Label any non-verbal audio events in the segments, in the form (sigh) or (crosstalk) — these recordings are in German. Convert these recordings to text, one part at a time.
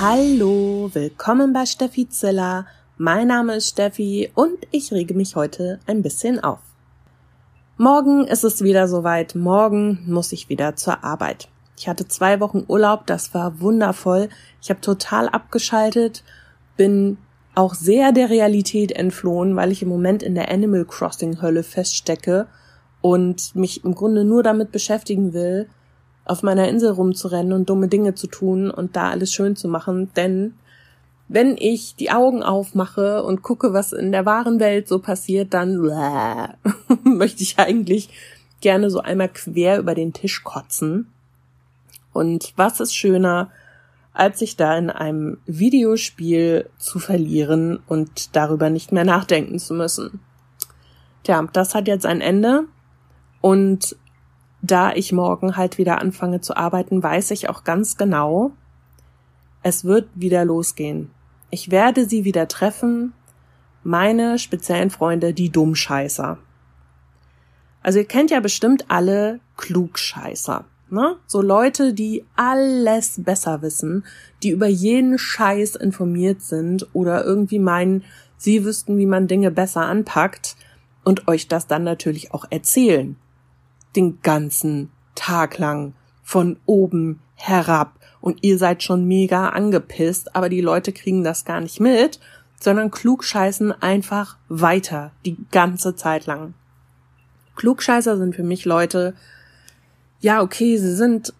Hallo, willkommen bei Steffi Ziller. Mein Name ist Steffi und ich rege mich heute ein bisschen auf. Morgen ist es wieder soweit. Morgen muss ich wieder zur Arbeit. Ich hatte zwei Wochen Urlaub, das war wundervoll. Ich habe total abgeschaltet, bin auch sehr der Realität entflohen, weil ich im Moment in der Animal Crossing Hölle feststecke und mich im Grunde nur damit beschäftigen will, auf meiner Insel rumzurennen und dumme Dinge zu tun und da alles schön zu machen, denn wenn ich die Augen aufmache und gucke, was in der wahren Welt so passiert, dann (laughs) möchte ich eigentlich gerne so einmal quer über den Tisch kotzen. Und was ist schöner, als sich da in einem Videospiel zu verlieren und darüber nicht mehr nachdenken zu müssen. Tja, das hat jetzt ein Ende und da ich morgen halt wieder anfange zu arbeiten, weiß ich auch ganz genau, es wird wieder losgehen. Ich werde sie wieder treffen, meine speziellen Freunde, die Dummscheißer. Also ihr kennt ja bestimmt alle Klugscheißer. Ne? So Leute, die alles besser wissen, die über jeden Scheiß informiert sind oder irgendwie meinen, sie wüssten, wie man Dinge besser anpackt und euch das dann natürlich auch erzählen den ganzen Tag lang von oben herab und ihr seid schon mega angepisst, aber die Leute kriegen das gar nicht mit, sondern klugscheißen einfach weiter die ganze Zeit lang. Klugscheißer sind für mich Leute, ja, okay, sie sind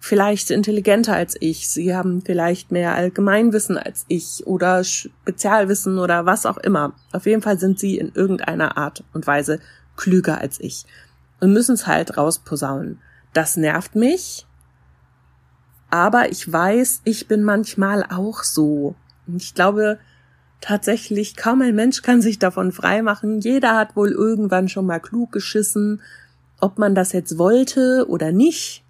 vielleicht intelligenter als ich, sie haben vielleicht mehr Allgemeinwissen als ich oder Spezialwissen oder was auch immer. Auf jeden Fall sind sie in irgendeiner Art und Weise klüger als ich und müssen es halt rausposaunen. Das nervt mich, aber ich weiß, ich bin manchmal auch so. Und ich glaube, tatsächlich kaum ein Mensch kann sich davon freimachen. Jeder hat wohl irgendwann schon mal klug geschissen, ob man das jetzt wollte oder nicht.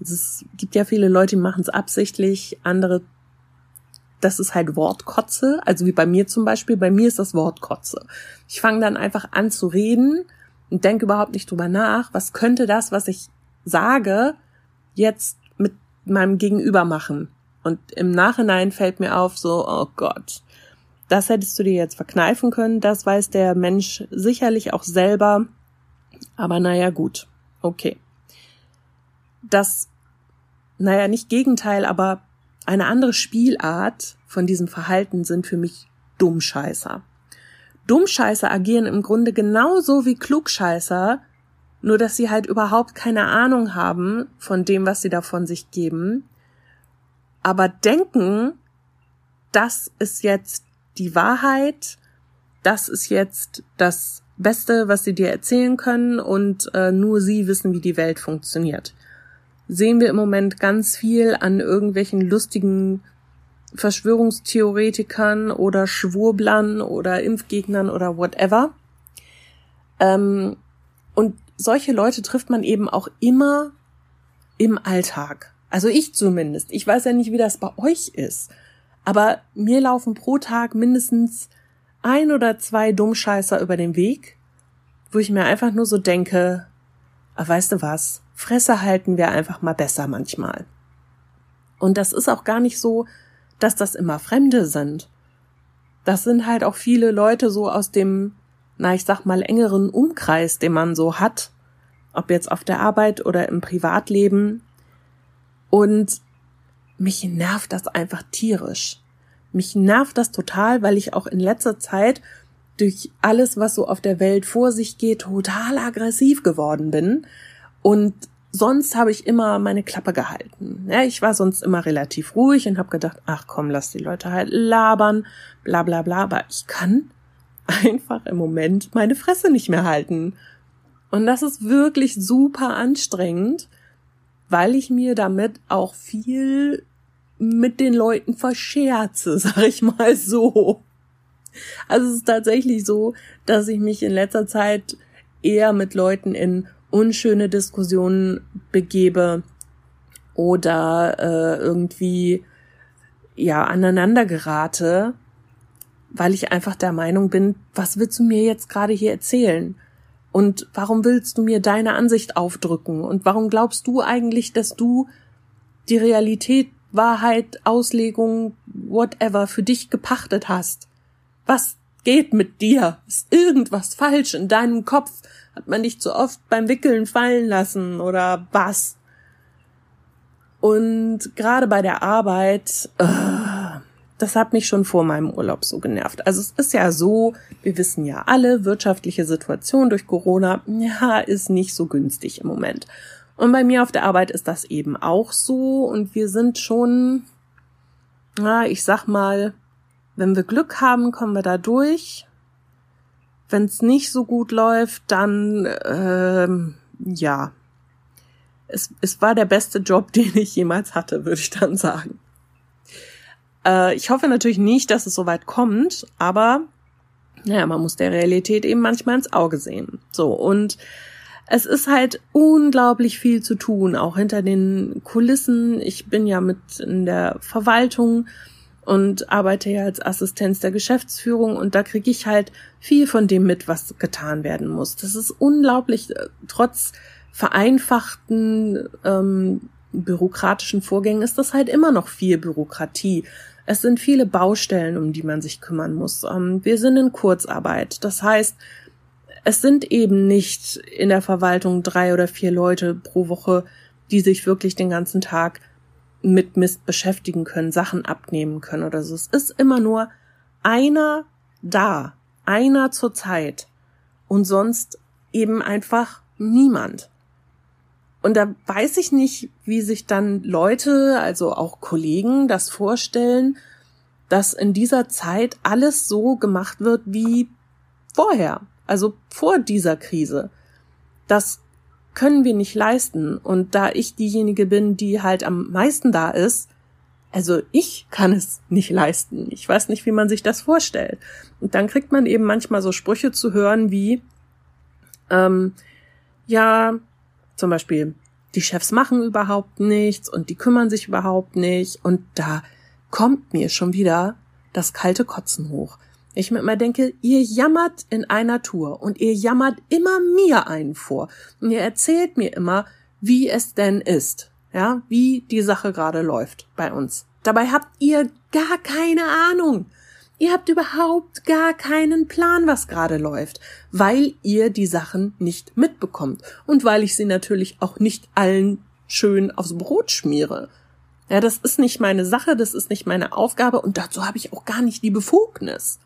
Es gibt ja viele Leute, die machen es absichtlich, andere, das ist halt Wortkotze, also wie bei mir zum Beispiel, bei mir ist das Wortkotze. Ich fange dann einfach an zu reden und denke überhaupt nicht drüber nach, was könnte das, was ich sage, jetzt mit meinem Gegenüber machen. Und im Nachhinein fällt mir auf, so, oh Gott, das hättest du dir jetzt verkneifen können, das weiß der Mensch sicherlich auch selber. Aber naja, gut, okay. Das, naja, nicht Gegenteil, aber eine andere Spielart von diesem Verhalten sind für mich Dummscheißer. Dummscheißer agieren im Grunde genauso wie Klugscheißer, nur dass sie halt überhaupt keine Ahnung haben von dem, was sie da von sich geben, aber denken, das ist jetzt die Wahrheit, das ist jetzt das Beste, was sie dir erzählen können und äh, nur sie wissen, wie die Welt funktioniert. Sehen wir im Moment ganz viel an irgendwelchen lustigen Verschwörungstheoretikern oder Schwurblern oder Impfgegnern oder whatever. Ähm, und solche Leute trifft man eben auch immer im Alltag. Also ich zumindest. Ich weiß ja nicht, wie das bei euch ist. Aber mir laufen pro Tag mindestens ein oder zwei Dummscheißer über den Weg, wo ich mir einfach nur so denke, ah, weißt du was, Fresse halten wir einfach mal besser manchmal. Und das ist auch gar nicht so, dass das immer Fremde sind. Das sind halt auch viele Leute so aus dem, na, ich sag mal, engeren Umkreis, den man so hat. Ob jetzt auf der Arbeit oder im Privatleben. Und mich nervt das einfach tierisch. Mich nervt das total, weil ich auch in letzter Zeit durch alles, was so auf der Welt vor sich geht, total aggressiv geworden bin und sonst habe ich immer meine Klappe gehalten. Ja, ich war sonst immer relativ ruhig und habe gedacht, ach komm, lass die Leute halt labern, bla bla bla, aber ich kann (laughs) einfach im Moment meine Fresse nicht mehr halten. Und das ist wirklich super anstrengend, weil ich mir damit auch viel mit den Leuten verscherze, (laughs) sag ich mal so. Also es ist tatsächlich so, dass ich mich in letzter Zeit eher mit Leuten in unschöne Diskussionen begebe oder äh, irgendwie ja aneinander gerate, weil ich einfach der Meinung bin, was willst du mir jetzt gerade hier erzählen? Und warum willst du mir deine Ansicht aufdrücken? Und warum glaubst du eigentlich, dass du die Realität Wahrheit, Auslegung, whatever für dich gepachtet hast. Was geht mit dir? Ist irgendwas falsch in deinem Kopf? Hat man dich zu oft beim Wickeln fallen lassen oder was? Und gerade bei der Arbeit, äh, das hat mich schon vor meinem Urlaub so genervt. Also es ist ja so, wir wissen ja alle, wirtschaftliche Situation durch Corona, ja, ist nicht so günstig im Moment. Und bei mir auf der Arbeit ist das eben auch so und wir sind schon, na, ich sag mal, wenn wir Glück haben, kommen wir da durch. Wenn es nicht so gut läuft, dann ähm, ja, es, es war der beste Job, (laughs) den ich jemals hatte, würde ich dann sagen. Äh, ich hoffe natürlich nicht, dass es so weit kommt, aber naja, man muss der Realität eben manchmal ins Auge sehen. So, und es ist halt unglaublich viel zu tun, auch hinter den Kulissen. Ich bin ja mit in der Verwaltung und arbeite ja als Assistenz der Geschäftsführung und da kriege ich halt viel von dem mit, was getan werden muss. Das ist unglaublich, äh, trotz vereinfachten ähm, bürokratischen Vorgängen ist das halt immer noch viel Bürokratie. Es sind viele Baustellen, um die man sich kümmern muss. Ähm, wir sind in Kurzarbeit. Das heißt, es sind eben nicht in der Verwaltung drei oder vier Leute pro Woche, die sich wirklich den ganzen Tag mit Mist beschäftigen können, Sachen abnehmen können oder so. Es ist immer nur einer da, einer zur Zeit und sonst eben einfach niemand. Und da weiß ich nicht, wie sich dann Leute, also auch Kollegen, das vorstellen, dass in dieser Zeit alles so gemacht wird wie vorher, also vor dieser Krise. Das können wir nicht leisten. Und da ich diejenige bin, die halt am meisten da ist, also ich kann es nicht leisten. Ich weiß nicht, wie man sich das vorstellt. Und dann kriegt man eben manchmal so Sprüche zu hören wie, ähm, ja, zum Beispiel, die Chefs machen überhaupt nichts und die kümmern sich überhaupt nicht und da kommt mir schon wieder das kalte Kotzen hoch. Ich mir immer denke, ihr jammert in einer Tour und ihr jammert immer mir einen vor und ihr erzählt mir immer, wie es denn ist, ja, wie die Sache gerade läuft bei uns. Dabei habt ihr gar keine Ahnung. Ihr habt überhaupt gar keinen Plan, was gerade läuft, weil ihr die Sachen nicht mitbekommt und weil ich sie natürlich auch nicht allen schön aufs Brot schmiere. Ja, das ist nicht meine Sache, das ist nicht meine Aufgabe und dazu habe ich auch gar nicht die Befugnis.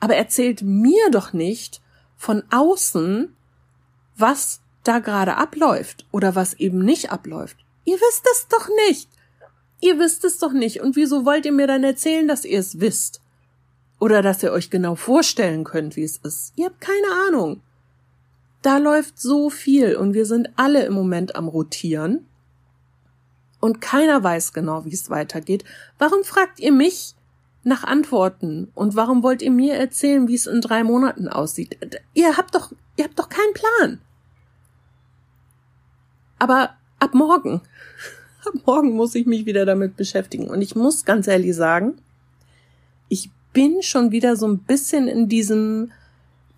Aber erzählt mir doch nicht von außen, was da gerade abläuft oder was eben nicht abläuft. Ihr wisst es doch nicht. Ihr wisst es doch nicht. Und wieso wollt ihr mir dann erzählen, dass ihr es wisst? Oder dass ihr euch genau vorstellen könnt, wie es ist. Ihr habt keine Ahnung. Da läuft so viel und wir sind alle im Moment am Rotieren. Und keiner weiß genau, wie es weitergeht. Warum fragt ihr mich nach Antworten? Und warum wollt ihr mir erzählen, wie es in drei Monaten aussieht? Ihr habt doch, ihr habt doch keinen Plan. Aber ab morgen, (laughs) ab morgen muss ich mich wieder damit beschäftigen. Und ich muss ganz ehrlich sagen, ich bin schon wieder so ein bisschen in diesem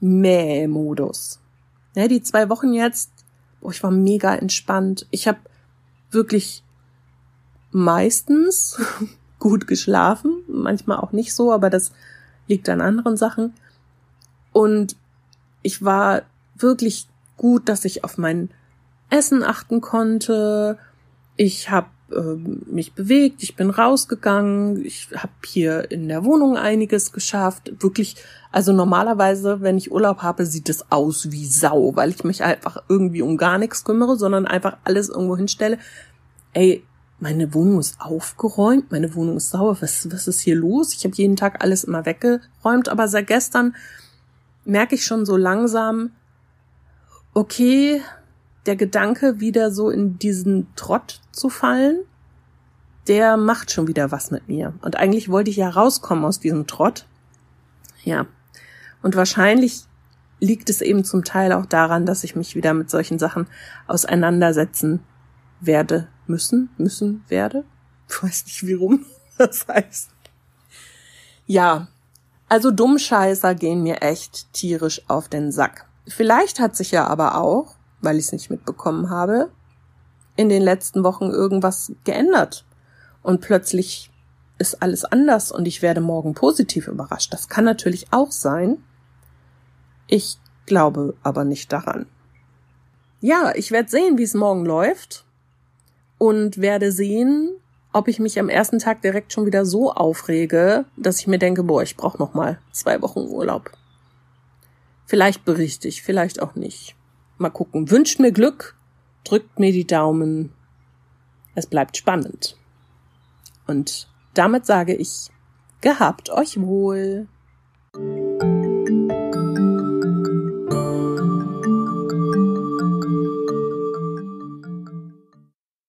Mäh-Modus. Ja, die zwei Wochen jetzt, boah, ich war mega entspannt. Ich habe wirklich meistens (laughs) gut geschlafen, manchmal auch nicht so, aber das liegt an anderen Sachen. Und ich war wirklich gut, dass ich auf mein Essen achten konnte. Ich habe äh, mich bewegt, ich bin rausgegangen, ich habe hier in der Wohnung einiges geschafft. Wirklich, also normalerweise, wenn ich Urlaub habe, sieht es aus wie Sau, weil ich mich einfach irgendwie um gar nichts kümmere, sondern einfach alles irgendwo hinstelle. Ey, meine Wohnung ist aufgeräumt, meine Wohnung ist sauber, was, was ist hier los? Ich habe jeden Tag alles immer weggeräumt, aber seit gestern merke ich schon so langsam, okay, der Gedanke, wieder so in diesen Trott zu fallen, der macht schon wieder was mit mir. Und eigentlich wollte ich ja rauskommen aus diesem Trott. Ja. Und wahrscheinlich liegt es eben zum Teil auch daran, dass ich mich wieder mit solchen Sachen auseinandersetzen werde, müssen, müssen, werde. Ich weiß nicht, wie rum (laughs) das heißt. Ja. Also Dummscheißer gehen mir echt tierisch auf den Sack. Vielleicht hat sich ja aber auch weil ich es nicht mitbekommen habe, in den letzten Wochen irgendwas geändert. und plötzlich ist alles anders und ich werde morgen positiv überrascht. Das kann natürlich auch sein. Ich glaube aber nicht daran. Ja, ich werde sehen, wie es morgen läuft und werde sehen, ob ich mich am ersten Tag direkt schon wieder so aufrege, dass ich mir denke, boah, ich brauche noch mal zwei Wochen Urlaub. Vielleicht berichte ich, vielleicht auch nicht. Mal gucken. Wünscht mir Glück, drückt mir die Daumen. Es bleibt spannend. Und damit sage ich, gehabt euch wohl.